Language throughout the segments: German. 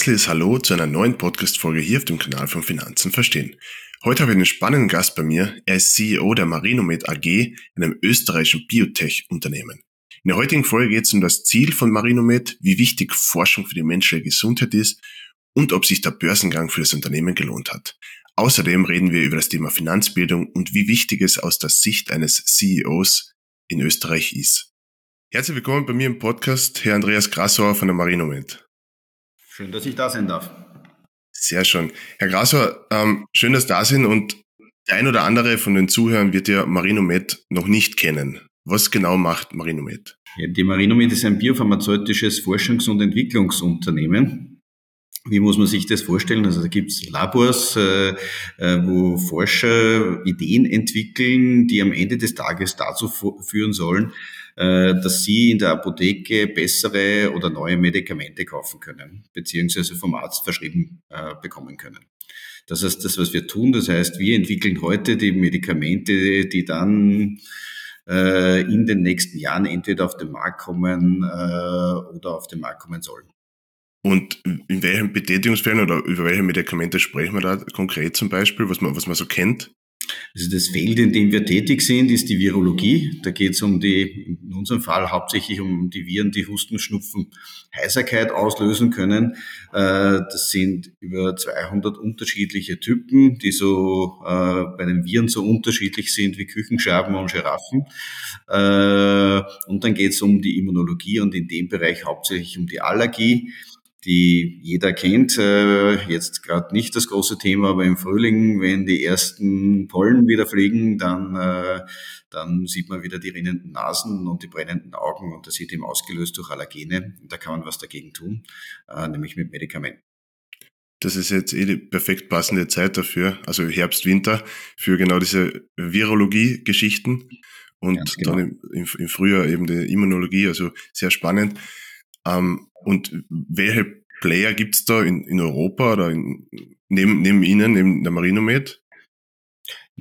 herzliches Hallo zu einer neuen Podcast-Folge hier auf dem Kanal von Finanzen verstehen. Heute habe ich einen spannenden Gast bei mir. Er ist CEO der Marinomed AG, einem österreichischen Biotech-Unternehmen. In der heutigen Folge geht es um das Ziel von Marinomed, wie wichtig Forschung für die menschliche Gesundheit ist und ob sich der Börsengang für das Unternehmen gelohnt hat. Außerdem reden wir über das Thema Finanzbildung und wie wichtig es aus der Sicht eines CEOs in Österreich ist. Herzlich willkommen bei mir im Podcast, Herr Andreas Grassauer von der Marinomed. Schön, dass ich da sein darf. Sehr schön. Herr Grasauer, ähm, schön, dass Sie da sind und der ein oder andere von den Zuhörern wird ja Marinomed noch nicht kennen. Was genau macht Marinomed? Ja, die Marinomed ist ein biopharmazeutisches Forschungs- und Entwicklungsunternehmen. Wie muss man sich das vorstellen? Also da gibt es Labors, äh, äh, wo Forscher Ideen entwickeln, die am Ende des Tages dazu führen sollen, dass sie in der Apotheke bessere oder neue Medikamente kaufen können, beziehungsweise vom Arzt verschrieben äh, bekommen können. Das heißt, das, was wir tun, das heißt, wir entwickeln heute die Medikamente, die dann äh, in den nächsten Jahren entweder auf den Markt kommen oder auf den Markt kommen sollen. Und in welchen Betätigungsfällen oder über welche Medikamente sprechen wir da konkret zum Beispiel, was man, was man so kennt? Also das Feld, in dem wir tätig sind, ist die Virologie. Da geht es um die, in unserem Fall hauptsächlich um die Viren, die Husten, Schnupfen, Heiserkeit auslösen können. Äh, das sind über 200 unterschiedliche Typen, die so äh, bei den Viren so unterschiedlich sind wie Küchenschaben und Giraffen. Äh, und dann geht es um die Immunologie und in dem Bereich hauptsächlich um die Allergie die jeder kennt. Äh, jetzt gerade nicht das große Thema, aber im Frühling, wenn die ersten Pollen wieder fliegen, dann, äh, dann sieht man wieder die rinnenden Nasen und die brennenden Augen und das wird eben ausgelöst durch Allergene. Da kann man was dagegen tun, äh, nämlich mit Medikamenten. Das ist jetzt eh die perfekt passende Zeit dafür, also Herbst, Winter, für genau diese Virologie-Geschichten und genau. dann im, im, Frühjahr eben die Immunologie, also sehr spannend. Ähm, und welche Player gibt's da in, in Europa oder in, neben, neben Ihnen, neben der Marinomed?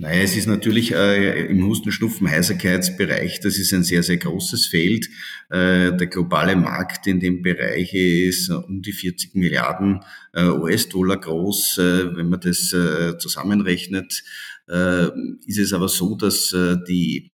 Naja, es ist natürlich äh, im Husten-Schnupfen-Heiserkeitsbereich, das ist ein sehr, sehr großes Feld. Äh, der globale Markt in dem Bereich ist um die 40 Milliarden äh, US-Dollar groß. Äh, wenn man das äh, zusammenrechnet, äh, ist es aber so, dass die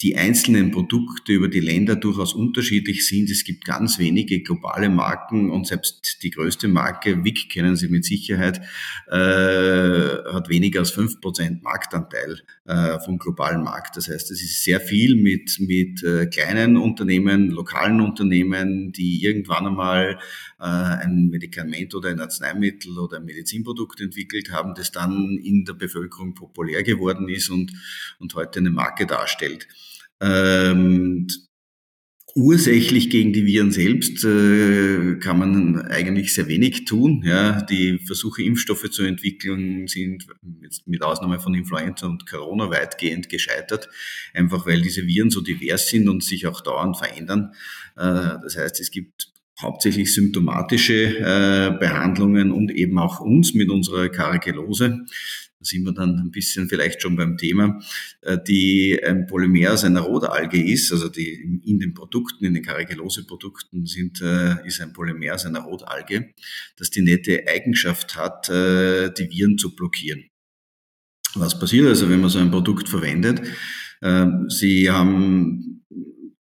die einzelnen Produkte über die Länder durchaus unterschiedlich sind. Es gibt ganz wenige globale Marken und selbst die größte Marke, WIC kennen Sie mit Sicherheit, äh, hat weniger als fünf Prozent Marktanteil äh, vom globalen Markt. Das heißt, es ist sehr viel mit, mit äh, kleinen Unternehmen, lokalen Unternehmen, die irgendwann einmal äh, ein Medikament oder ein Arzneimittel oder ein Medizinprodukt entwickelt haben, das dann in der Bevölkerung populär geworden ist und, und heute eine Marke darstellt. Ähm, ursächlich gegen die Viren selbst äh, kann man eigentlich sehr wenig tun. Ja, die Versuche, Impfstoffe zu entwickeln, sind jetzt mit Ausnahme von Influenza und Corona weitgehend gescheitert, einfach weil diese Viren so divers sind und sich auch dauernd verändern. Äh, das heißt, es gibt hauptsächlich symptomatische äh, Behandlungen und eben auch uns mit unserer Karagelose. Da sind wir dann ein bisschen vielleicht schon beim Thema, äh, die ein Polymer aus einer Rotalge ist, also die in den Produkten, in den Karagelose-Produkten sind, äh, ist ein Polymer aus einer Rotalge, das die nette Eigenschaft hat, äh, die Viren zu blockieren. Was passiert also, wenn man so ein Produkt verwendet? Sie haben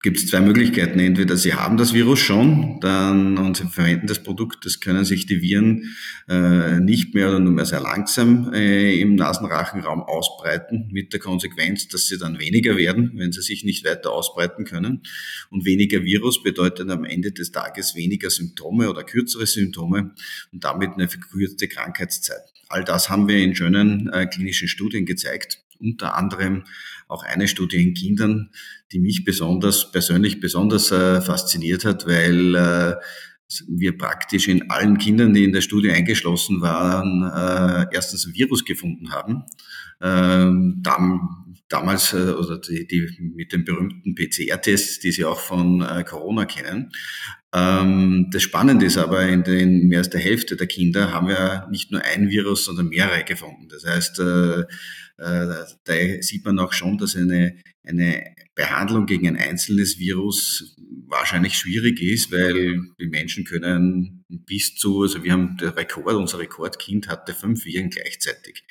gibt es zwei Möglichkeiten. Entweder Sie haben das Virus schon dann, und Sie verwenden das Produkt, das können sich die Viren äh, nicht mehr oder nur mehr sehr langsam äh, im Nasenrachenraum ausbreiten, mit der Konsequenz, dass sie dann weniger werden, wenn sie sich nicht weiter ausbreiten können. Und weniger Virus bedeutet am Ende des Tages weniger Symptome oder kürzere Symptome und damit eine verkürzte Krankheitszeit. All das haben wir in schönen äh, klinischen Studien gezeigt unter anderem auch eine Studie in Kindern, die mich besonders, persönlich besonders äh, fasziniert hat, weil äh, wir praktisch in allen Kindern, die in der Studie eingeschlossen waren, äh, erstens ein Virus gefunden haben ähm, dann, damals, äh, oder die, die mit den berühmten PCR-Tests, die Sie auch von äh, Corona kennen. Ähm, das Spannende ist aber, in den mehr als der Hälfte der Kinder haben wir nicht nur ein Virus, sondern mehrere gefunden. Das heißt, äh, äh, da sieht man auch schon, dass eine, eine Behandlung gegen ein einzelnes Virus wahrscheinlich schwierig ist, weil die Menschen können bis zu, also wir haben der Rekord, unser Rekordkind hatte fünf Viren gleichzeitig.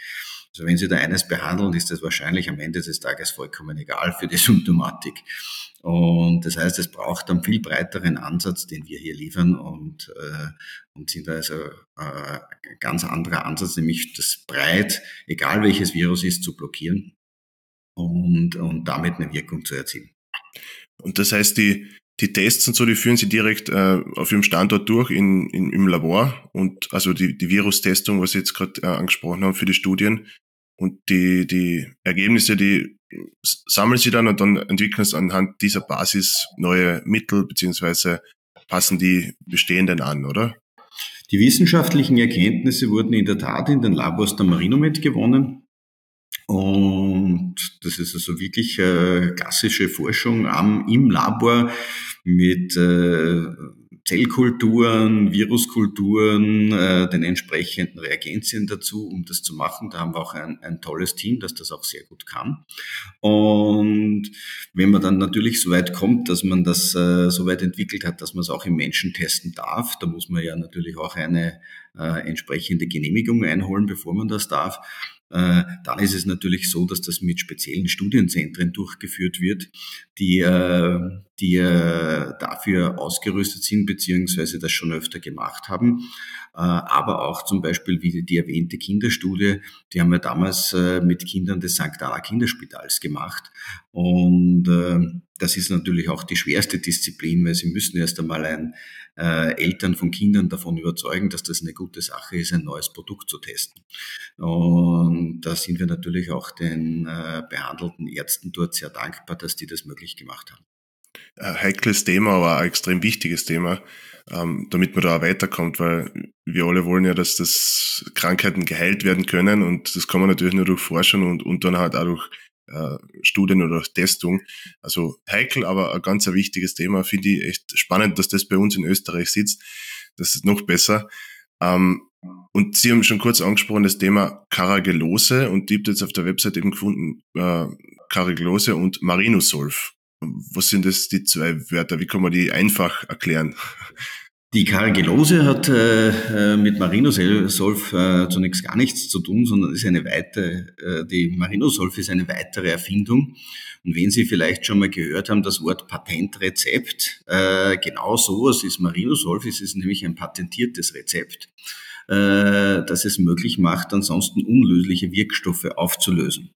Also wenn Sie da eines behandeln, ist das wahrscheinlich am Ende des Tages vollkommen egal für die Symptomatik. Und das heißt, es braucht einen viel breiteren Ansatz, den wir hier liefern und, äh, und sind also äh, ganz anderer Ansatz, nämlich das breit, egal welches Virus ist, zu blockieren und, und damit eine Wirkung zu erzielen. Und das heißt, die, die Tests und so, die führen Sie direkt äh, auf Ihrem Standort durch in, in, im Labor und also die, die Virustestung, was Sie jetzt gerade äh, angesprochen haben für die Studien und die, die Ergebnisse, die sammeln Sie dann und dann entwickeln Sie anhand dieser Basis neue Mittel beziehungsweise passen die bestehenden an, oder? Die wissenschaftlichen Erkenntnisse wurden in der Tat in den Labors der Marinomed gewonnen. Und das ist also wirklich äh, klassische Forschung am, im Labor mit äh, Zellkulturen, Viruskulturen, äh, den entsprechenden Reagenzien dazu, um das zu machen. Da haben wir auch ein, ein tolles Team, das das auch sehr gut kann. Und wenn man dann natürlich so weit kommt, dass man das äh, so weit entwickelt hat, dass man es auch im Menschen testen darf, da muss man ja natürlich auch eine äh, entsprechende Genehmigung einholen, bevor man das darf. Äh, dann ist es natürlich so, dass das mit speziellen Studienzentren durchgeführt wird, die, äh, die äh, dafür ausgerüstet sind, beziehungsweise das schon öfter gemacht haben. Aber auch zum Beispiel wie die erwähnte Kinderstudie, die haben wir damals mit Kindern des St. Anna Kinderspitals gemacht. Und das ist natürlich auch die schwerste Disziplin, weil sie müssen erst einmal ein, äh, Eltern von Kindern davon überzeugen, dass das eine gute Sache ist, ein neues Produkt zu testen. Und da sind wir natürlich auch den äh, behandelten Ärzten dort sehr dankbar, dass die das möglich gemacht haben. Ein heikles Thema, aber ein extrem wichtiges Thema, ähm, damit man da auch weiterkommt, weil wir alle wollen ja, dass das Krankheiten geheilt werden können und das kann man natürlich nur durch Forschung und, und dann halt auch durch äh, Studien oder Testung. Also heikel, aber ein ganz wichtiges Thema. Finde ich echt spannend, dass das bei uns in Österreich sitzt. Das ist noch besser. Ähm, und Sie haben schon kurz angesprochen, das Thema Karagelose und die habt jetzt auf der Website eben gefunden, äh, Karagelose und Marinosolf. Was sind das die zwei Wörter? Wie kann man die einfach erklären? Die Caragillose hat äh, äh mit Marinosolf äh, zunächst gar nichts zu tun, sondern ist eine weitere, äh, die Marinosolf ist eine weitere Erfindung. Und wenn Sie vielleicht schon mal gehört haben, das Wort Patentrezept, äh, genau sowas ist Marinosolf, es ist nämlich ein patentiertes Rezept, äh, das es möglich macht, ansonsten unlösliche Wirkstoffe aufzulösen.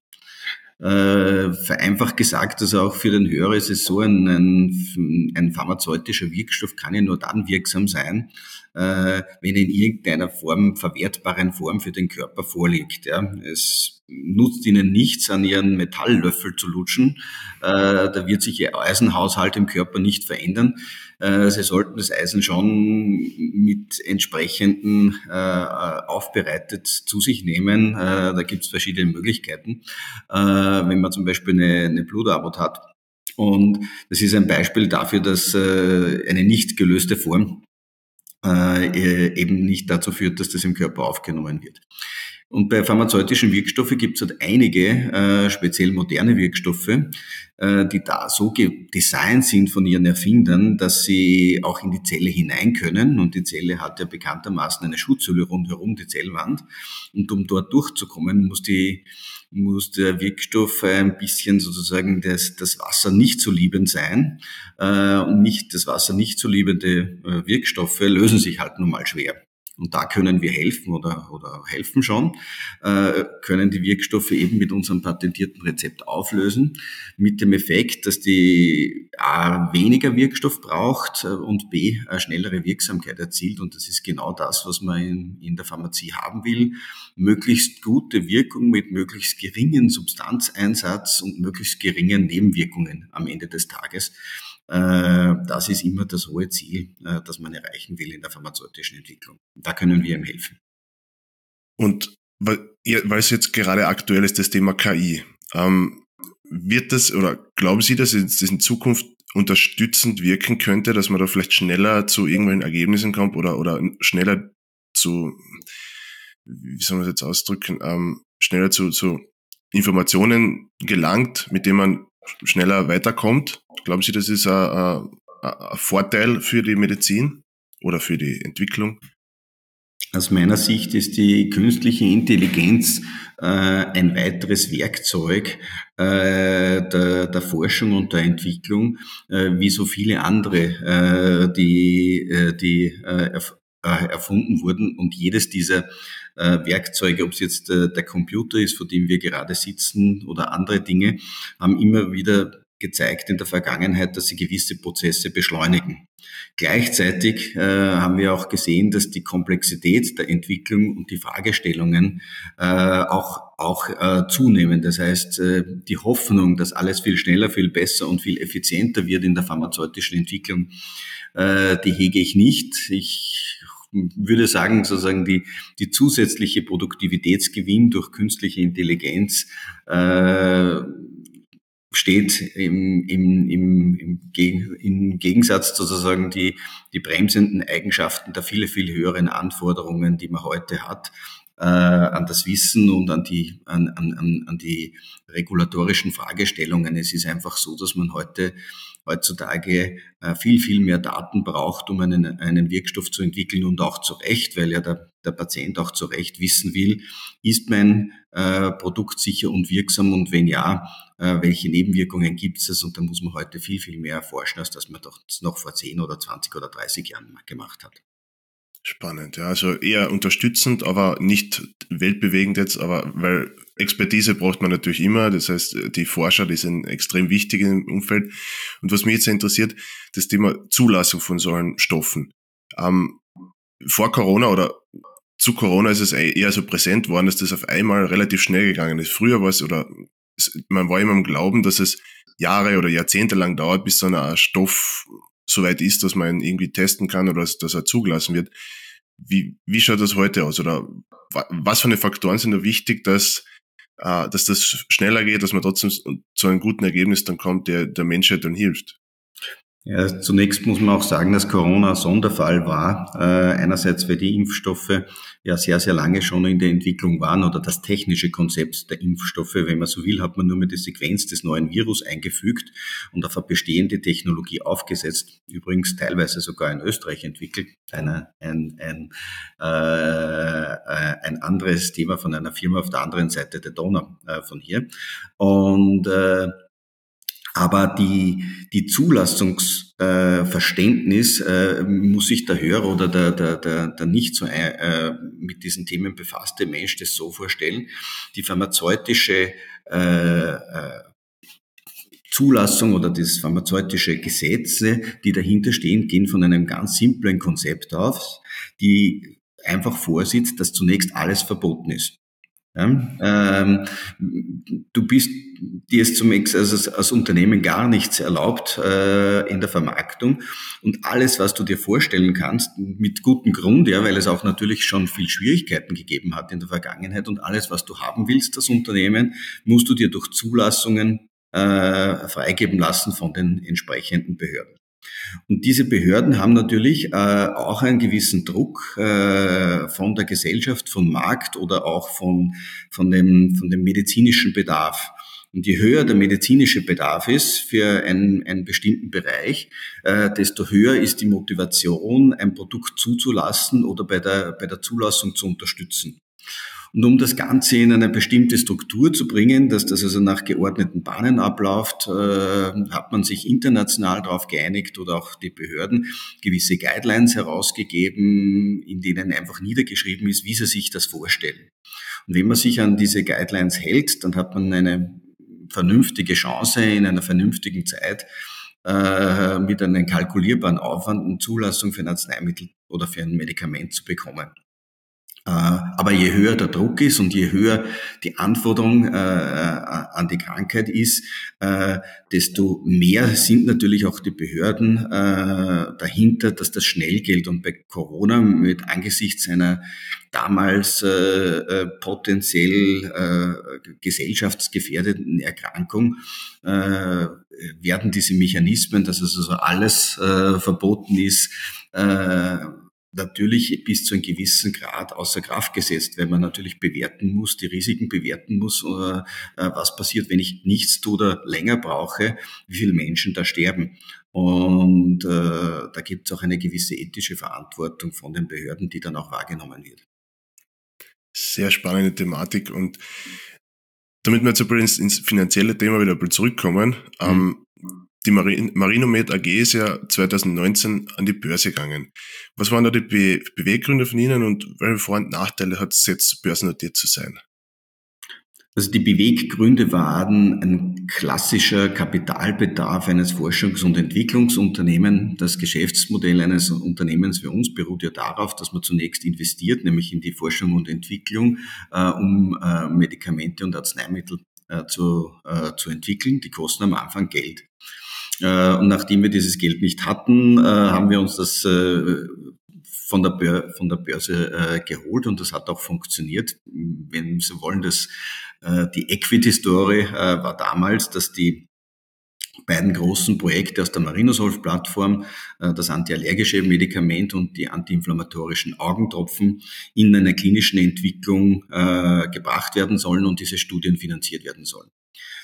Äh, vereinfacht gesagt, also auch für den Hörer ist es so, ein, ein, ein pharmazeutischer Wirkstoff kann ja nur dann wirksam sein, wenn er in irgendeiner Form, verwertbaren Form für den Körper vorliegt. Ja. Es nutzt ihnen nichts, an ihren Metalllöffel zu lutschen. Äh, da wird sich ihr Eisenhaushalt im Körper nicht verändern. Äh, sie sollten das Eisen schon mit entsprechenden äh, aufbereitet zu sich nehmen. Äh, da gibt es verschiedene Möglichkeiten. Äh, wenn man zum Beispiel eine, eine Blutarmut hat. Und das ist ein Beispiel dafür, dass äh, eine nicht gelöste Form äh, eben nicht dazu führt, dass das im Körper aufgenommen wird. Und bei pharmazeutischen Wirkstoffen gibt es halt einige, äh, speziell moderne Wirkstoffe, äh, die da so designt sind von ihren Erfindern, dass sie auch in die Zelle hinein können. Und die Zelle hat ja bekanntermaßen eine Schutzhülle rundherum, die Zellwand. Und um dort durchzukommen, muss die muss der Wirkstoff ein bisschen sozusagen das, das Wasser nicht zu liebend sein. Äh, und nicht das Wasser nicht zu liebende äh, Wirkstoffe lösen sich halt nun mal schwer und da können wir helfen oder, oder helfen schon, äh, können die Wirkstoffe eben mit unserem patentierten Rezept auflösen, mit dem Effekt, dass die A weniger Wirkstoff braucht äh, und B eine schnellere Wirksamkeit erzielt. Und das ist genau das, was man in, in der Pharmazie haben will. Möglichst gute Wirkung mit möglichst geringen Substanzeinsatz und möglichst geringen Nebenwirkungen am Ende des Tages. Äh, das ist immer das hohe Ziel, äh, das man erreichen will in der pharmazeutischen Entwicklung. Da können wir ihm helfen. Und weil, es jetzt gerade aktuell ist, das Thema KI. Ähm, wird das oder glauben Sie, dass es in Zukunft unterstützend wirken könnte, dass man da vielleicht schneller zu irgendwelchen Ergebnissen kommt oder, oder schneller zu, wie soll man das jetzt ausdrücken, ähm, schneller zu, zu Informationen gelangt, mit denen man schneller weiterkommt? Glauben Sie, das ist ein, ein, Vorteil für die Medizin oder für die Entwicklung? Aus meiner Sicht ist die künstliche Intelligenz äh, ein weiteres Werkzeug äh, der, der, Forschung und der Entwicklung, äh, wie so viele andere, äh, die, äh, die äh, erfunden wurden. Und jedes dieser Werkzeuge, ob es jetzt der Computer ist, vor dem wir gerade sitzen oder andere Dinge, haben immer wieder gezeigt in der Vergangenheit, dass sie gewisse Prozesse beschleunigen. Gleichzeitig äh, haben wir auch gesehen, dass die Komplexität der Entwicklung und die Fragestellungen äh, auch, auch äh, zunehmen. Das heißt, äh, die Hoffnung, dass alles viel schneller, viel besser und viel effizienter wird in der pharmazeutischen Entwicklung, äh, die hege ich nicht. Ich würde sagen, sozusagen die, die zusätzliche Produktivitätsgewinn durch künstliche Intelligenz äh, steht im, im, im, im, Gegensatz sozusagen die, die bremsenden Eigenschaften der viele, viel höheren Anforderungen, die man heute hat, äh, an das Wissen und an die, an, an, an die regulatorischen Fragestellungen. Es ist einfach so, dass man heute heutzutage äh, viel, viel mehr Daten braucht, um einen, einen Wirkstoff zu entwickeln und auch zu Recht, weil ja der, der Patient auch zu Recht wissen will, ist mein äh, Produkt sicher und wirksam und wenn ja, äh, welche Nebenwirkungen gibt es? Und da muss man heute viel, viel mehr erforschen, als das man doch noch vor 10 oder 20 oder 30 Jahren gemacht hat. Spannend, ja. Also eher unterstützend, aber nicht weltbewegend jetzt, aber weil Expertise braucht man natürlich immer. Das heißt, die Forscher, die sind extrem wichtig im Umfeld. Und was mich jetzt interessiert, das Thema Zulassung von solchen Stoffen. Ähm, vor Corona oder zu Corona ist es eher so präsent worden, dass das auf einmal relativ schnell gegangen ist. Früher war es, oder man war immer im Glauben, dass es Jahre oder Jahrzehnte lang dauert, bis so ein Stoff soweit ist, dass man ihn irgendwie testen kann oder dass, dass er zugelassen wird. Wie, wie schaut das heute aus? Oder was für eine Faktoren sind da wichtig, dass, äh, dass das schneller geht, dass man trotzdem zu einem guten Ergebnis dann kommt, der der Menschheit dann hilft? Ja, zunächst muss man auch sagen, dass Corona ein Sonderfall war. Äh, einerseits, weil die Impfstoffe ja sehr, sehr lange schon in der Entwicklung waren oder das technische Konzept der Impfstoffe, wenn man so will, hat man nur mit der Sequenz des neuen Virus eingefügt und auf eine bestehende Technologie aufgesetzt. Übrigens teilweise sogar in Österreich entwickelt. Eine, ein, ein, äh, ein anderes Thema von einer Firma auf der anderen Seite der Donau äh, von hier. Und äh, aber die, die Zulassungsverständnis äh, äh, muss sich der Hörer oder der, der, der, der nicht so äh, mit diesen Themen befasste Mensch das so vorstellen. Die pharmazeutische äh, äh, Zulassung oder das pharmazeutische Gesetze, die dahinter stehen, gehen von einem ganz simplen Konzept aus, die einfach vorsieht, dass zunächst alles verboten ist. Ja, ähm, du bist, dir ist zum also als Unternehmen gar nichts erlaubt äh, in der Vermarktung und alles, was du dir vorstellen kannst, mit gutem Grund, ja, weil es auch natürlich schon viel Schwierigkeiten gegeben hat in der Vergangenheit und alles, was du haben willst, das Unternehmen, musst du dir durch Zulassungen äh, freigeben lassen von den entsprechenden Behörden. Und diese Behörden haben natürlich äh, auch einen gewissen Druck äh, von der Gesellschaft, vom Markt oder auch von, von, dem, von dem medizinischen Bedarf. Und je höher der medizinische Bedarf ist für einen, einen bestimmten Bereich, äh, desto höher ist die Motivation, ein Produkt zuzulassen oder bei der, bei der Zulassung zu unterstützen. Und um das Ganze in eine bestimmte Struktur zu bringen, dass das also nach geordneten Bahnen abläuft, äh, hat man sich international darauf geeinigt oder auch die Behörden gewisse Guidelines herausgegeben, in denen einfach niedergeschrieben ist, wie sie sich das vorstellen. Und wenn man sich an diese Guidelines hält, dann hat man eine vernünftige Chance in einer vernünftigen Zeit, äh, mit einem kalkulierbaren Aufwand eine Zulassung für ein Arzneimittel oder für ein Medikament zu bekommen. Äh, aber je höher der Druck ist und je höher die Anforderung äh, an die Krankheit ist, äh, desto mehr sind natürlich auch die Behörden äh, dahinter, dass das schnell gilt. Und bei Corona mit angesichts einer damals äh, äh, potenziell gesellschaftsgefährdeten Erkrankung werden diese Mechanismen, dass also alles verboten ist, natürlich bis zu einem gewissen Grad außer Kraft gesetzt, weil man natürlich bewerten muss, die Risiken bewerten muss, äh, äh, was passiert, wenn ich nichts tue oder länger brauche, wie viele Menschen da sterben. Und äh, da gibt es auch eine gewisse ethische Verantwortung von den Behörden, die dann auch wahrgenommen wird. Sehr spannende Thematik und damit wir jetzt übrigens ins finanzielle Thema wieder zurückkommen, mhm. ähm, die Marin Marinomed AG ist ja 2019 an die Börse gegangen. Was waren da die Be Beweggründe von Ihnen und welche Vor- und Nachteile hat es jetzt, börsennotiert zu sein? Also die Beweggründe waren ein klassischer Kapitalbedarf eines Forschungs- und Entwicklungsunternehmens. Das Geschäftsmodell eines Unternehmens für uns beruht ja darauf, dass man zunächst investiert, nämlich in die Forschung und Entwicklung, äh, um äh, Medikamente und Arzneimittel äh, zu, äh, zu entwickeln. Die kosten am Anfang Geld. Äh, und nachdem wir dieses Geld nicht hatten, äh, haben wir uns das äh, von der, Bör von der Börse geholt und das hat auch funktioniert. Wenn Sie wollen, das, die Equity-Story war damals, dass die beiden großen Projekte aus der Marinosolv-Plattform, das antiallergische Medikament und die antiinflammatorischen Augentropfen, in einer klinischen Entwicklung gebracht werden sollen und diese Studien finanziert werden sollen.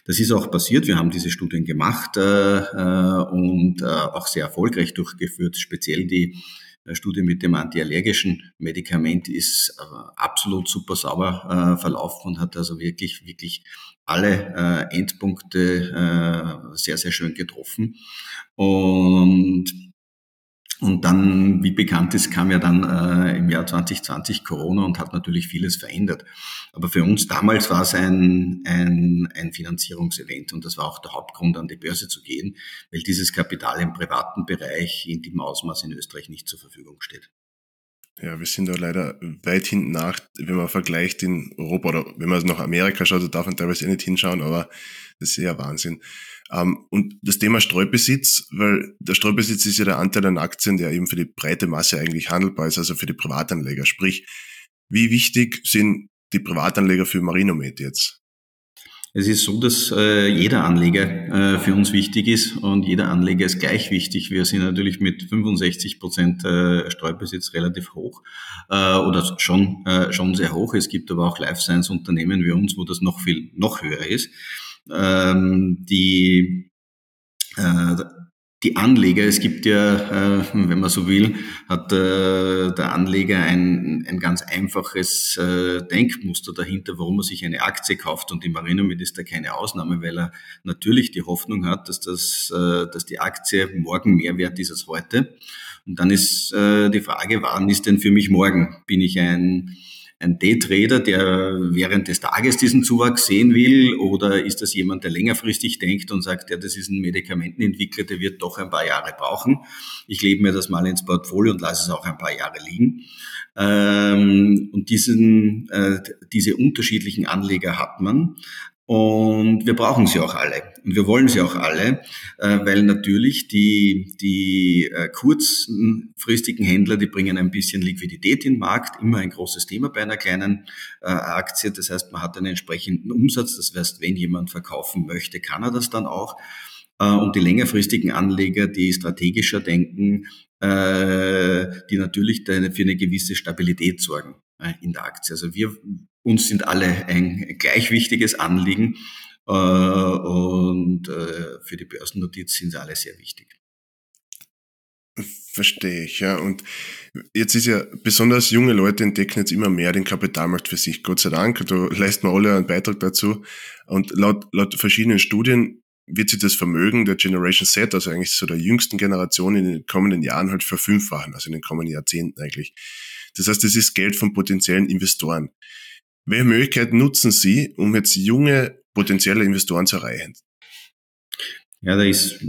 Das ist auch passiert. Wir haben diese Studien gemacht äh, äh, und äh, auch sehr erfolgreich durchgeführt. Speziell die äh, Studie mit dem antiallergischen Medikament ist äh, absolut super sauber äh, verlaufen und hat also wirklich, wirklich alle Endpunkte sehr, sehr schön getroffen. Und und dann, wie bekannt ist, kam ja dann äh, im Jahr 2020 Corona und hat natürlich vieles verändert. Aber für uns damals war es ein, ein, ein Finanzierungsevent und das war auch der Hauptgrund, an die Börse zu gehen, weil dieses Kapital im privaten Bereich in dem Ausmaß in Österreich nicht zur Verfügung steht. Ja, wir sind da leider weit hinten nach, wenn man vergleicht in Europa oder wenn man nach Amerika schaut, da darf man teilweise eh nicht hinschauen, aber das ist ja Wahnsinn. Ähm, und das Thema Streubesitz, weil der Streubesitz ist ja der Anteil an Aktien, der eben für die breite Masse eigentlich handelbar ist, also für die Privatanleger. Sprich, wie wichtig sind die Privatanleger für Marinomed jetzt? Es ist so, dass äh, jeder Anleger äh, für uns wichtig ist und jeder Anleger ist gleich wichtig. Wir sind natürlich mit 65 Prozent äh, Streubesitz relativ hoch äh, oder schon, äh, schon sehr hoch. Es gibt aber auch Life Science Unternehmen wie uns, wo das noch viel, noch höher ist. Ähm, die äh, die Anleger, es gibt ja, äh, wenn man so will, hat äh, der Anleger ein, ein ganz einfaches äh, Denkmuster dahinter, warum er sich eine Aktie kauft. Und die Marinomed ist da keine Ausnahme, weil er natürlich die Hoffnung hat, dass, das, dass die Aktie morgen mehr wert ist als heute. Und dann ist die Frage, wann ist denn für mich morgen? Bin ich ein ein Daytrader, der während des Tages diesen Zuwachs sehen will? Oder ist das jemand, der längerfristig denkt und sagt, ja, das ist ein Medikamentenentwickler, der wird doch ein paar Jahre brauchen. Ich lebe mir das mal ins Portfolio und lasse es auch ein paar Jahre liegen. Ähm, und diesen, äh, diese unterschiedlichen Anleger hat man. Und wir brauchen sie auch alle. Und wir wollen sie auch alle, äh, weil natürlich die, die äh, kurzfristigen Händler, die bringen ein bisschen Liquidität in den Markt, immer ein großes Thema bei einer kleinen äh, Aktie. Das heißt, man hat einen entsprechenden Umsatz. Das heißt, wenn jemand verkaufen möchte, kann er das dann auch. Und die längerfristigen Anleger, die strategischer denken, die natürlich für eine gewisse Stabilität sorgen in der Aktie. Also wir uns sind alle ein gleich wichtiges Anliegen äh, und äh, für die Börsennotiz sind sie alle sehr wichtig. Verstehe ich, ja. Und jetzt ist ja, besonders junge Leute entdecken jetzt immer mehr den Kapitalmarkt für sich. Gott sei Dank, da leisten wir alle einen Beitrag dazu. Und laut, laut verschiedenen Studien wird sich das Vermögen der Generation Z, also eigentlich so der jüngsten Generation in den kommenden Jahren halt verfünffachen, also in den kommenden Jahrzehnten eigentlich. Das heißt, das ist Geld von potenziellen Investoren. Welche Möglichkeiten nutzen Sie, um jetzt junge potenzielle Investoren zu erreichen? Ja, da ist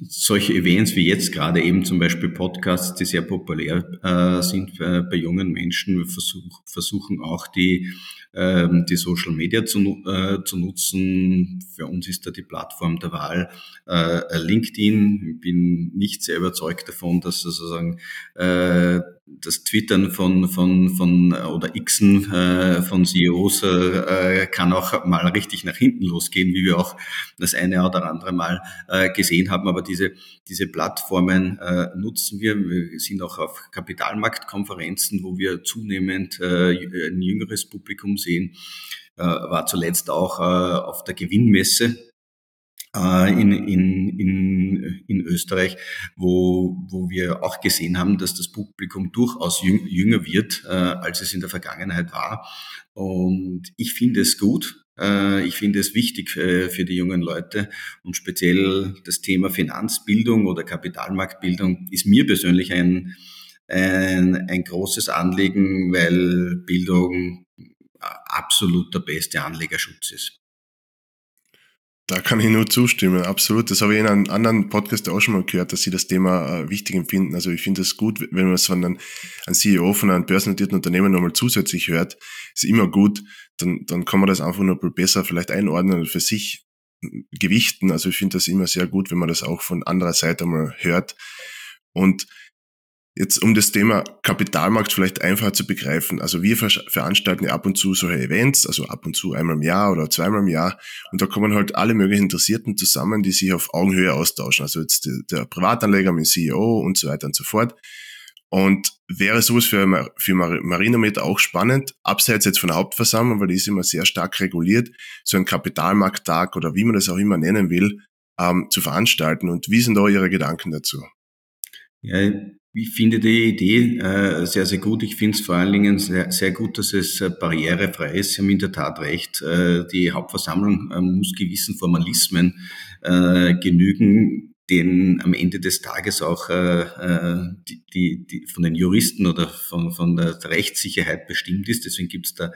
solche Events wie jetzt gerade eben zum Beispiel Podcasts, die sehr populär äh, sind bei, bei, jungen Menschen. Wir versuch, versuchen auch die, äh, die Social Media zu, äh, zu nutzen. Für uns ist da die Plattform der Wahl äh, LinkedIn. Ich bin nicht sehr überzeugt davon, dass sozusagen äh, das Twittern von, von, von oder Xen äh, von CEOs äh, kann auch mal richtig nach hinten losgehen, wie wir auch das eine oder andere Mal äh, gesehen haben. Aber diese, diese Plattformen äh, nutzen wir. Wir sind auch auf Kapitalmarktkonferenzen, wo wir zunehmend äh, ein jüngeres Publikum sehen. Äh, war zuletzt auch äh, auf der Gewinnmesse äh, in, in, in, in Österreich, wo, wo wir auch gesehen haben, dass das Publikum durchaus jünger wird, äh, als es in der Vergangenheit war. Und ich finde es gut. Äh, ich finde es wichtig für die jungen Leute und speziell das Thema Finanzbildung oder Kapitalmarktbildung ist mir persönlich ein, ein, ein großes Anliegen, weil Bildung absolut der beste Anlegerschutz ist. Da kann ich nur zustimmen, absolut. Das habe ich in einem anderen Podcast auch schon mal gehört, dass sie das Thema äh, wichtig empfinden. Also ich finde es gut, wenn man es von einem, CEO von einem börsennotierten Unternehmen nochmal zusätzlich hört, ist immer gut. Dann, dann kann man das einfach noch besser vielleicht einordnen und für sich gewichten. Also ich finde das immer sehr gut, wenn man das auch von anderer Seite mal hört. Und Jetzt um das Thema Kapitalmarkt vielleicht einfacher zu begreifen. Also wir veranstalten ja ab und zu solche Events, also ab und zu einmal im Jahr oder zweimal im Jahr. Und da kommen halt alle möglichen Interessierten zusammen, die sich auf Augenhöhe austauschen. Also jetzt der Privatanleger mit dem CEO und so weiter und so fort. Und wäre sowas für, für Marinomet auch spannend, abseits jetzt von der Hauptversammlung, weil die ist immer sehr stark reguliert, so ein Kapitalmarkttag oder wie man das auch immer nennen will, ähm, zu veranstalten. Und wie sind da Ihre Gedanken dazu? Ja, ich finde die Idee äh, sehr, sehr gut. Ich finde es vor allen Dingen sehr, sehr gut, dass es äh, barrierefrei ist. Sie haben in der Tat recht. Äh, die Hauptversammlung äh, muss gewissen Formalismen äh, genügen, den am Ende des Tages auch äh, äh, die, die, die von den Juristen oder von, von der Rechtssicherheit bestimmt ist. Deswegen gibt es da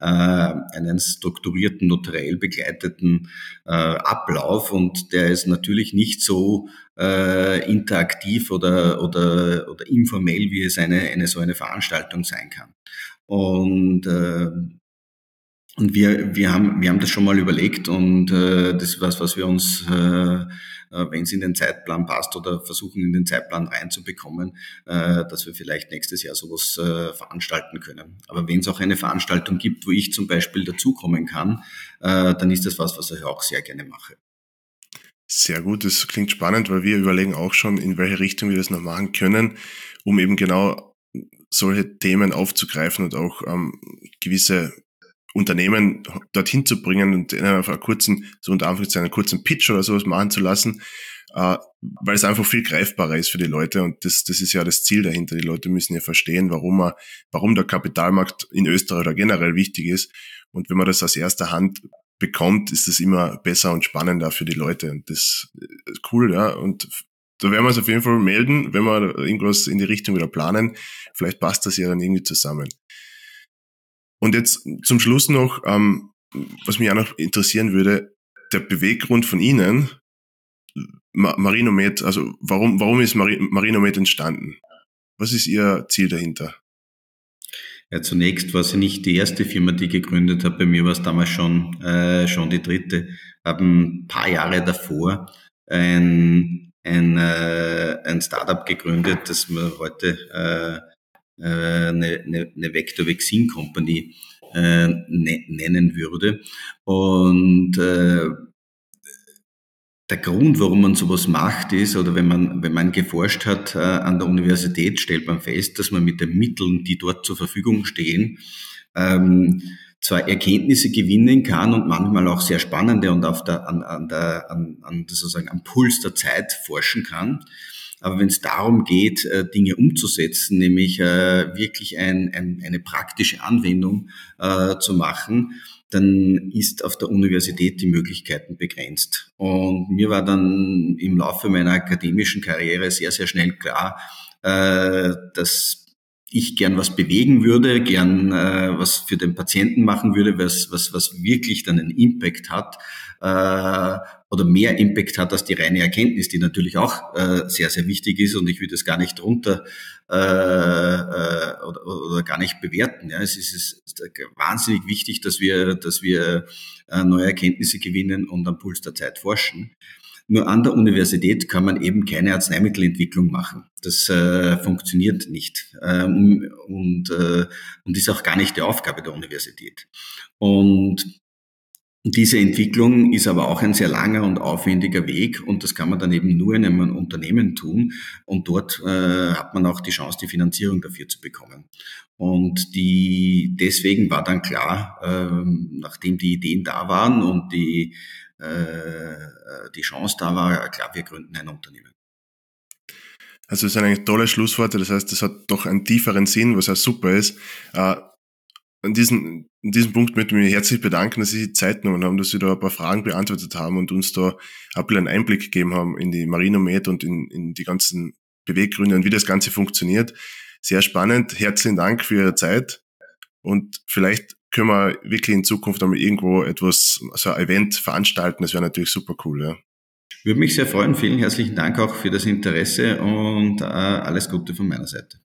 äh, einen strukturierten, notariell begleiteten äh, Ablauf und der ist natürlich nicht so äh, interaktiv oder, oder, oder informell, wie es eine, eine so eine Veranstaltung sein kann. Und äh, und wir, wir, haben, wir haben das schon mal überlegt und äh, das ist was, was wir uns, äh, wenn es in den Zeitplan passt oder versuchen in den Zeitplan reinzubekommen, äh, dass wir vielleicht nächstes Jahr sowas äh, veranstalten können. Aber wenn es auch eine Veranstaltung gibt, wo ich zum Beispiel dazukommen kann, äh, dann ist das was, was ich auch sehr gerne mache. Sehr gut, das klingt spannend, weil wir überlegen auch schon, in welche Richtung wir das noch machen können, um eben genau solche Themen aufzugreifen und auch ähm, gewisse Unternehmen dorthin zu bringen und einfach einen kurzen, so unter Anführungszeichen, einen kurzen Pitch oder sowas machen zu lassen, äh, weil es einfach viel greifbarer ist für die Leute und das, das ist ja das Ziel dahinter. Die Leute müssen ja verstehen, warum man, warum der Kapitalmarkt in Österreich oder generell wichtig ist. Und wenn man das aus erster Hand bekommt, ist das immer besser und spannender für die Leute und das ist cool, ja. Und da werden wir uns auf jeden Fall melden, wenn wir irgendwas in die Richtung wieder planen. Vielleicht passt das ja dann irgendwie zusammen. Und jetzt zum Schluss noch, ähm, was mich auch noch interessieren würde, der Beweggrund von Ihnen, Marinomed, also warum, warum ist Marinomed entstanden? Was ist Ihr Ziel dahinter? Ja, zunächst war sie nicht die erste Firma, die gegründet hat. Bei mir war es damals schon, äh, schon die dritte. Haben ein paar Jahre davor ein, ein, äh, ein Startup gegründet, das wir heute äh, eine, eine, eine Vector Vaccine Company äh, ne, nennen würde. Und äh, der Grund, warum man sowas macht, ist, oder wenn man, wenn man geforscht hat äh, an der Universität, stellt man fest, dass man mit den Mitteln, die dort zur Verfügung stehen, ähm, zwar Erkenntnisse gewinnen kann und manchmal auch sehr spannende und auf der, an, an der, an, an sozusagen am Puls der Zeit forschen kann. Aber wenn es darum geht, äh, Dinge umzusetzen, nämlich äh, wirklich ein, ein, eine praktische Anwendung äh, zu machen, dann ist auf der Universität die Möglichkeiten begrenzt. Und mir war dann im Laufe meiner akademischen Karriere sehr, sehr schnell klar, dass ich gern was bewegen würde, gern äh, was für den Patienten machen würde, was, was, was wirklich dann einen Impact hat äh, oder mehr Impact hat als die reine Erkenntnis, die natürlich auch äh, sehr, sehr wichtig ist und ich würde es gar nicht runter äh, äh, oder, oder gar nicht bewerten. Ja. Es ist, es ist wahnsinnig wichtig, dass wir, dass wir äh, neue Erkenntnisse gewinnen und am Puls der Zeit forschen. Nur an der Universität kann man eben keine Arzneimittelentwicklung machen. Das äh, funktioniert nicht ähm, und, äh, und ist auch gar nicht die Aufgabe der Universität. Und diese Entwicklung ist aber auch ein sehr langer und aufwendiger Weg und das kann man dann eben nur in einem Unternehmen tun und dort äh, hat man auch die Chance, die Finanzierung dafür zu bekommen. Und die, deswegen war dann klar, äh, nachdem die Ideen da waren und die, die Chance da war, klar, wir gründen ein Unternehmen. Also das sind eigentlich tolle Schlussworte, das heißt, das hat doch einen tieferen Sinn, was auch super ist. Äh, an diesen, in diesem Punkt möchte ich mich herzlich bedanken, dass Sie die Zeit genommen haben, dass Sie da ein paar Fragen beantwortet haben und uns da ein bisschen einen Einblick gegeben haben in die Marinomed und in, in die ganzen Beweggründe und wie das Ganze funktioniert. Sehr spannend. Herzlichen Dank für Ihre Zeit und vielleicht können wir wirklich in Zukunft einmal irgendwo etwas, so ein Event veranstalten. Das wäre natürlich super cool, ja. Würde mich sehr freuen. Vielen herzlichen Dank auch für das Interesse und äh, alles Gute von meiner Seite.